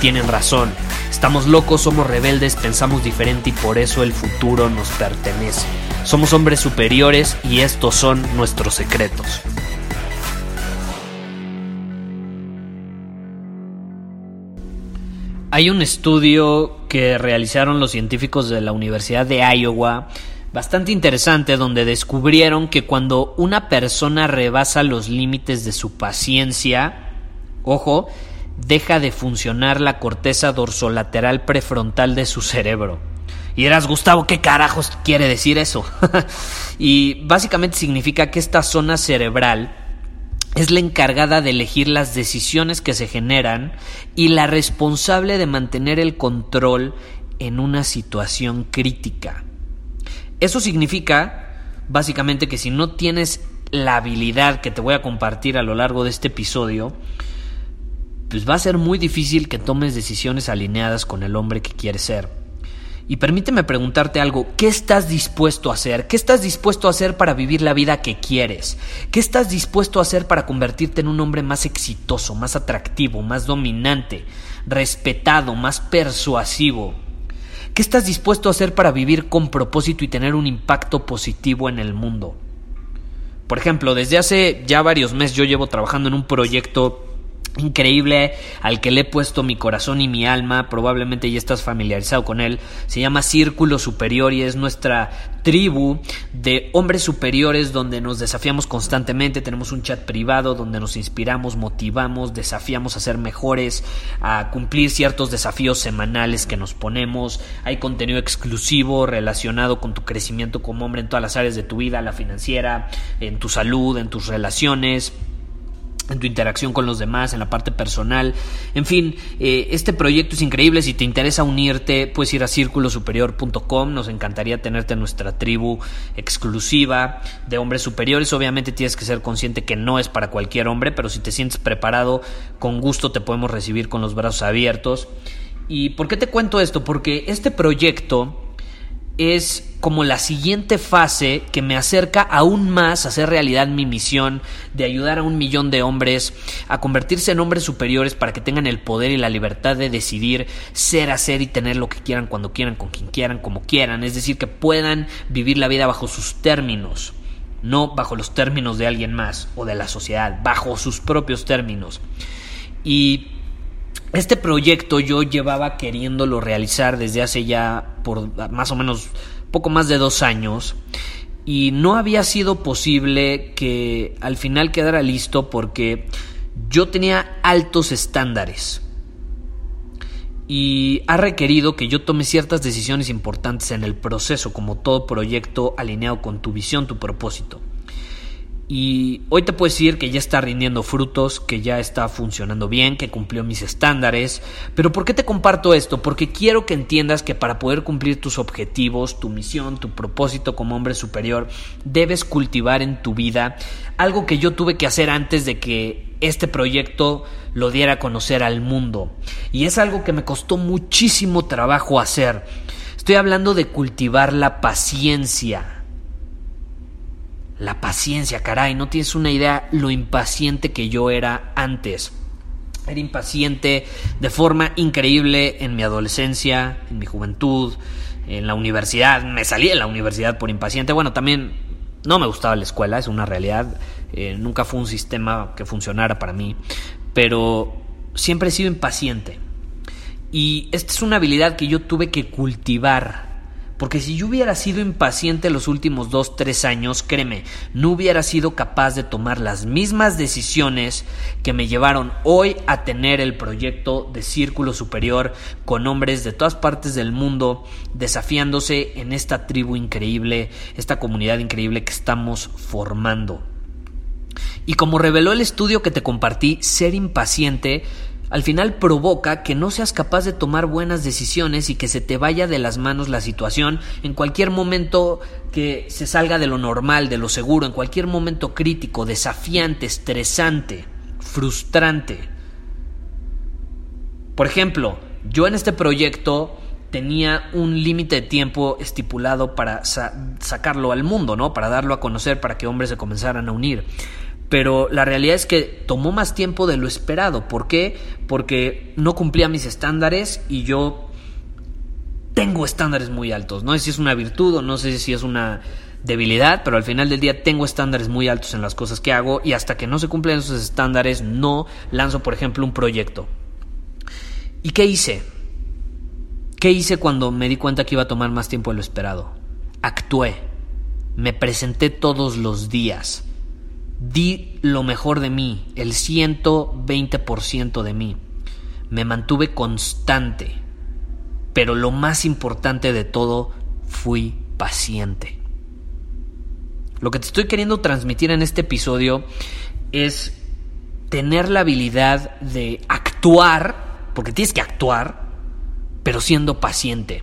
tienen razón. Estamos locos, somos rebeldes, pensamos diferente y por eso el futuro nos pertenece. Somos hombres superiores y estos son nuestros secretos. Hay un estudio que realizaron los científicos de la Universidad de Iowa bastante interesante donde descubrieron que cuando una persona rebasa los límites de su paciencia, ojo, deja de funcionar la corteza dorsolateral prefrontal de su cerebro. Y eras, Gustavo, ¿qué carajos quiere decir eso? y básicamente significa que esta zona cerebral es la encargada de elegir las decisiones que se generan y la responsable de mantener el control en una situación crítica. Eso significa, básicamente, que si no tienes la habilidad que te voy a compartir a lo largo de este episodio, pues va a ser muy difícil que tomes decisiones alineadas con el hombre que quieres ser. Y permíteme preguntarte algo, ¿qué estás dispuesto a hacer? ¿Qué estás dispuesto a hacer para vivir la vida que quieres? ¿Qué estás dispuesto a hacer para convertirte en un hombre más exitoso, más atractivo, más dominante, respetado, más persuasivo? ¿Qué estás dispuesto a hacer para vivir con propósito y tener un impacto positivo en el mundo? Por ejemplo, desde hace ya varios meses yo llevo trabajando en un proyecto increíble al que le he puesto mi corazón y mi alma, probablemente ya estás familiarizado con él, se llama Círculo Superior y es nuestra tribu de hombres superiores donde nos desafiamos constantemente, tenemos un chat privado donde nos inspiramos, motivamos, desafiamos a ser mejores, a cumplir ciertos desafíos semanales que nos ponemos, hay contenido exclusivo relacionado con tu crecimiento como hombre en todas las áreas de tu vida, la financiera, en tu salud, en tus relaciones, en tu interacción con los demás, en la parte personal. En fin, eh, este proyecto es increíble. Si te interesa unirte, puedes ir a círculosuperior.com. Nos encantaría tenerte en nuestra tribu exclusiva de hombres superiores. Obviamente tienes que ser consciente que no es para cualquier hombre, pero si te sientes preparado, con gusto te podemos recibir con los brazos abiertos. ¿Y por qué te cuento esto? Porque este proyecto es como la siguiente fase que me acerca aún más a hacer realidad mi misión de ayudar a un millón de hombres a convertirse en hombres superiores para que tengan el poder y la libertad de decidir ser, hacer y tener lo que quieran cuando quieran, con quien quieran, como quieran. Es decir, que puedan vivir la vida bajo sus términos, no bajo los términos de alguien más o de la sociedad, bajo sus propios términos. Y este proyecto yo llevaba queriéndolo realizar desde hace ya por más o menos poco más de dos años y no había sido posible que al final quedara listo porque yo tenía altos estándares y ha requerido que yo tome ciertas decisiones importantes en el proceso como todo proyecto alineado con tu visión, tu propósito. Y hoy te puedo decir que ya está rindiendo frutos, que ya está funcionando bien, que cumplió mis estándares. Pero ¿por qué te comparto esto? Porque quiero que entiendas que para poder cumplir tus objetivos, tu misión, tu propósito como hombre superior, debes cultivar en tu vida algo que yo tuve que hacer antes de que este proyecto lo diera a conocer al mundo. Y es algo que me costó muchísimo trabajo hacer. Estoy hablando de cultivar la paciencia la paciencia, caray, no tienes una idea lo impaciente que yo era antes. Era impaciente de forma increíble en mi adolescencia, en mi juventud, en la universidad. Me salí de la universidad por impaciente. Bueno, también no me gustaba la escuela, es una realidad. Eh, nunca fue un sistema que funcionara para mí. Pero siempre he sido impaciente. Y esta es una habilidad que yo tuve que cultivar Porque si yo hubiera sido impaciente los últimos dos, tres años, créeme, no hubiera sido capaz de tomar las mismas decisiones que me llevaron hoy a tener el proyecto de Círculo Superior con hombres de todas partes del mundo desafiándose en esta tribu increíble, esta comunidad increíble que estamos formando. Y como reveló el estudio que te compartí, ser impaciente al final provoca que no seas capaz de tomar buenas decisiones y que se te vaya de las manos la situación en cualquier momento que se salga de lo normal, de lo seguro, en cualquier momento crítico, desafiante, estresante, frustrante. Por ejemplo, yo en este proyecto tenía un límite de tiempo estipulado para sacarlo al mundo, ¿no? Para darlo a conocer, para que hombres se comenzaran a unir pero la realidad es que tomó más tiempo de lo esperado. ¿Por qué? Porque no cumplía mis estándares y yo tengo estándares muy altos. No sé si es una virtud o no sé si es una debilidad, pero al final del día tengo estándares muy altos en las cosas que hago y hasta que no se cumplen esos estándares no lanzo, por ejemplo, un proyecto. ¿Y qué hice? ¿Qué hice cuando me di cuenta que iba a tomar más tiempo de lo esperado? Actué. Me presenté todos los días Di lo mejor de mí, el 120% de mí. Me mantuve constante, pero lo más importante de todo, fui paciente. Lo que te estoy queriendo transmitir en este episodio es tener la habilidad de actuar, porque tienes que actuar, pero siendo paciente.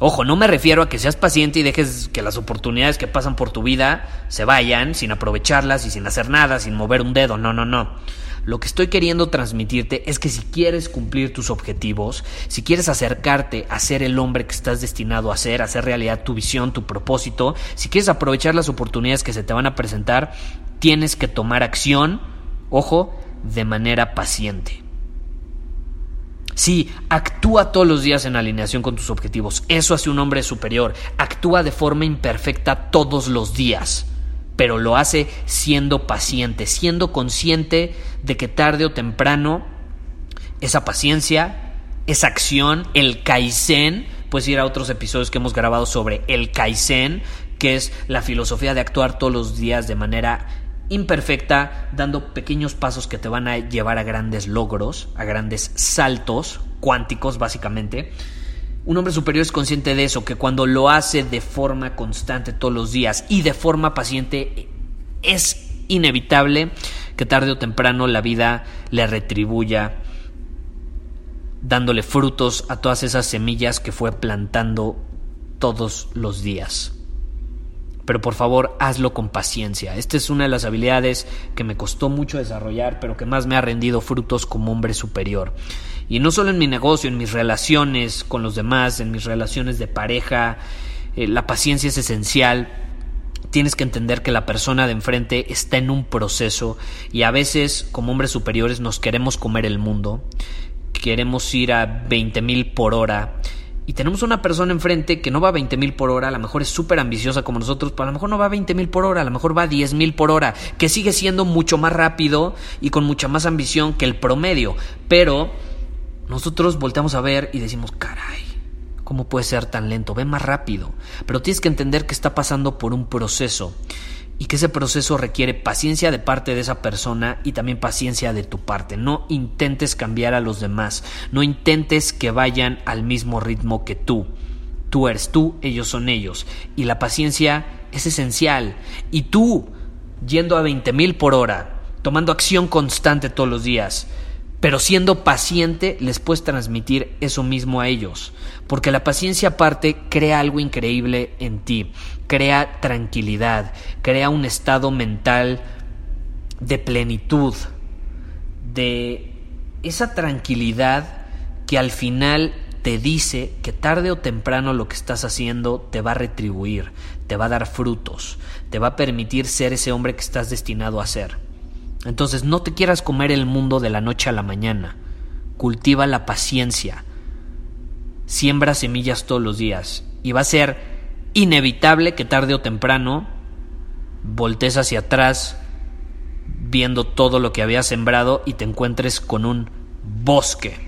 Ojo, no me refiero a que seas paciente y dejes que las oportunidades que pasan por tu vida se vayan sin aprovecharlas y sin hacer nada, sin mover un dedo. No, no, no. Lo que estoy queriendo transmitirte es que si quieres cumplir tus objetivos, si quieres acercarte a ser el hombre que estás destinado a ser, a hacer realidad tu visión, tu propósito, si quieres aprovechar las oportunidades que se te van a presentar, tienes que tomar acción, ojo, de manera paciente. Sí, actúa todos los días en alineación con tus objetivos. Eso hace un hombre superior. Actúa de forma imperfecta todos los días. Pero lo hace siendo paciente, siendo consciente de que tarde o temprano esa paciencia, esa acción, el kaizen, puedes ir a otros episodios que hemos grabado sobre el kaizen, que es la filosofía de actuar todos los días de manera imperfecta, dando pequeños pasos que te van a llevar a grandes logros, a grandes saltos cuánticos básicamente. Un hombre superior es consciente de eso, que cuando lo hace de forma constante todos los días y de forma paciente, es inevitable que tarde o temprano la vida le retribuya dándole frutos a todas esas semillas que fue plantando todos los días pero por favor hazlo con paciencia. Esta es una de las habilidades que me costó mucho desarrollar, pero que más me ha rendido frutos como hombre superior. Y no solo en mi negocio, en mis relaciones con los demás, en mis relaciones de pareja, eh, la paciencia es esencial. Tienes que entender que la persona de enfrente está en un proceso y a veces como hombres superiores nos queremos comer el mundo, queremos ir a 20 mil por hora y tenemos una persona enfrente que no va a 20 mil por hora, a lo mejor es súper ambiciosa como nosotros, pero a lo mejor no va a 20 mil por hora, a lo mejor va a 10 mil por hora, que sigue siendo mucho más rápido y con mucha más ambición que el promedio. Pero nosotros volteamos a ver y decimos, caray, ¿cómo puede ser tan lento? Ve más rápido. Pero tienes que entender que está pasando por un proceso y que ese proceso requiere paciencia de parte de esa persona y también paciencia de tu parte. No intentes cambiar a los demás, no intentes que vayan al mismo ritmo que tú. Tú eres tú, ellos son ellos. Y la paciencia es esencial. Y tú, yendo a 20 mil por hora, tomando acción constante todos los días, pero siendo paciente, les puedes transmitir eso mismo a ellos. Porque la paciencia aparte crea algo increíble en ti. Crea tranquilidad, crea un estado mental de plenitud, de esa tranquilidad que al final te dice que tarde o temprano lo que estás haciendo te va a retribuir, te va a dar frutos, te va a permitir ser ese hombre que estás destinado a ser. Entonces no te quieras comer el mundo de la noche a la mañana. Cultiva la paciencia. Siembra semillas todos los días. Y va a ser inevitable que tarde o temprano voltees hacia atrás viendo todo lo que habías sembrado y te encuentres con un bosque